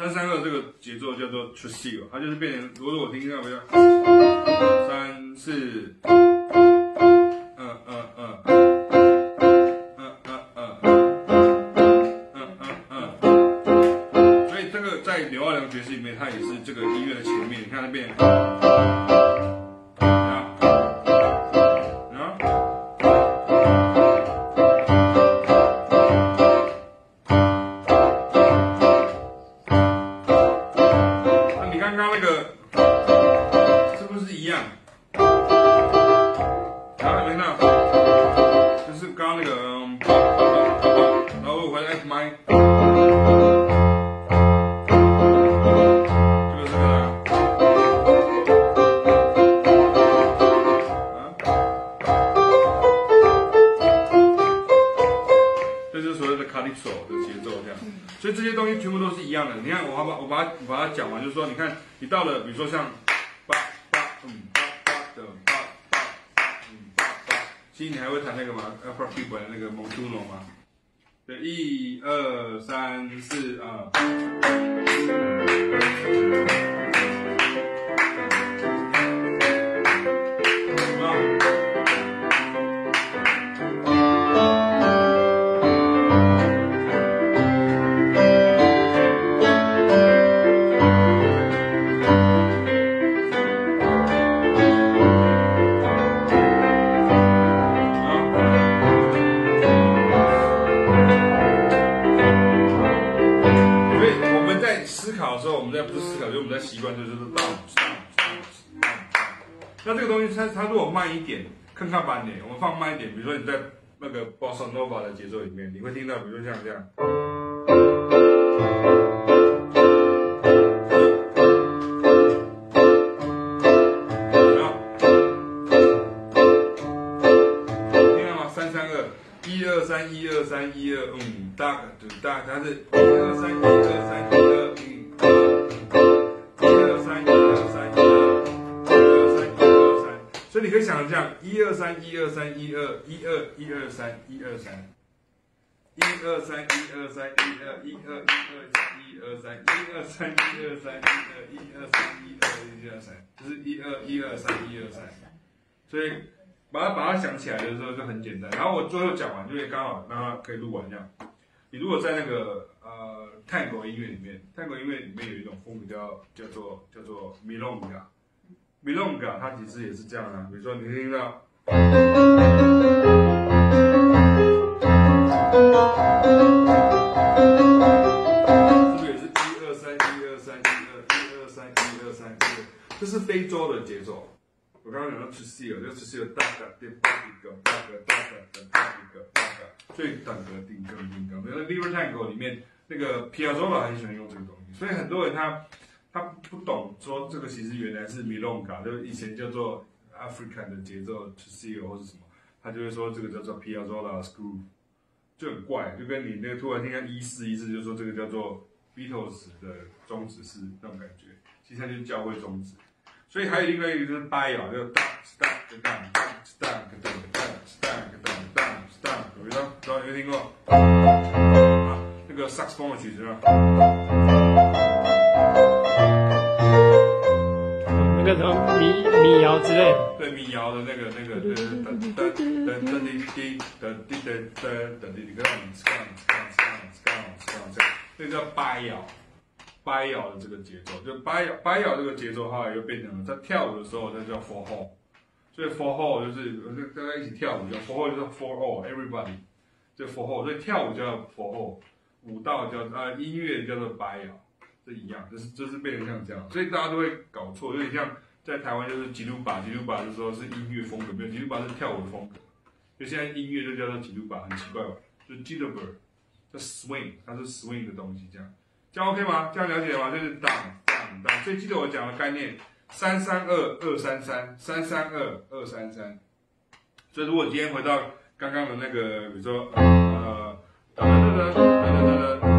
三三二这个节奏叫做 trio，它就是变成，如果说我听一下，我要，三四，嗯嗯嗯，嗯嗯嗯，嗯嗯嗯，所以这个在刘二良爵士里面，它也是这个音乐的前面，你看那边。一首的节奏这样，所以这些东西全部都是一样的。你看我把，我把它我把它讲完，就是说，你看你到了，比如说像八八嗯八八的八八嗯八八，其实你还会弹那个吗？Upper f i b e 那个 m o d u l o 吗？对，一二三四二。思考的时候，我们在不是思考，我们在习惯就是当当当，那这个东西它它如果慢一点，看看板点，我们放慢一点，比如说你在那个 Bossa Nova 的节奏里面，你会听到，比如说像这样，好，听到吗？三三二，一二三，一二三，一二，嗯，大对大，它是一二三，一二三，二三，一二三，一二三。所以你可以想这样，一二三，一二三，一二一二一二三，一二三，一二三，一二三，一二一二一二三，一二三，一二三，一二一二三，一二一二三，就是一二一二三，一二三。所以把它把它想起来的时候就很简单。然后我最后讲完，就会刚好让它可以录完这样。你如果在那个呃泰国音乐里面，泰国音乐里面有一种风格叫叫做叫做 Milonga。Milonga 它其实也是这样的，比如说你听到，是不是也是一二三一二三一二一二三一二三？这是非洲的节奏。我刚刚讲到 Tresillo，这 Tresillo 哒哒滴哒滴个哒个哒个哒一个哒个，所以哒个叮个叮个。比如说 Liber Tango 里面那个 Piazzolla 很喜欢用这个东西，所以很多人他。他不懂说这个其实原来是 Milonga，就是以前叫做 African 的节奏 Tresillo 或是什么，他就会说这个叫做 Piazzolla Groove，就很怪，就跟你那个突然听到一四一四，就说这个叫做 Beatles 的终止式那种感觉，其实它就是教会终止。所以还有一个一个就是八摇，就当当当当当当当当当当，有没有？有没有听过？啊，那个萨克斯风的曲子啊。那个什么民民谣之类的，对民谣的那个那个，噔噔噔噔噔滴滴噔滴噔噔噔滴滴噔，这样这样这样这样这样，这个叫八摇，八摇的这个节奏，就八摇八摇这个节奏，后来又变成了在跳舞的时候，它叫 for all，所以 for all 就是大家一起跳舞叫 for all，就是 for all everybody，就 for all，所以跳舞叫 for all，舞蹈叫啊音乐叫做八摇。这一样，就是就是变成像这样，所以大家都会搞错，有点像在台湾就是吉鲁巴，吉鲁巴就说是音乐风格，没有吉鲁巴是跳舞的风格，就现在音乐就叫做吉鲁巴，很奇怪吧？就是 jitter，叫 swing，它是 swing 的东西，这样，这样 OK 吗？这样了解吗？就是当当当，所以记得我讲的概念，三三二二三三，三三二二三三，所以如果今天回到刚刚的那个，比如说呃，当当当当当当当。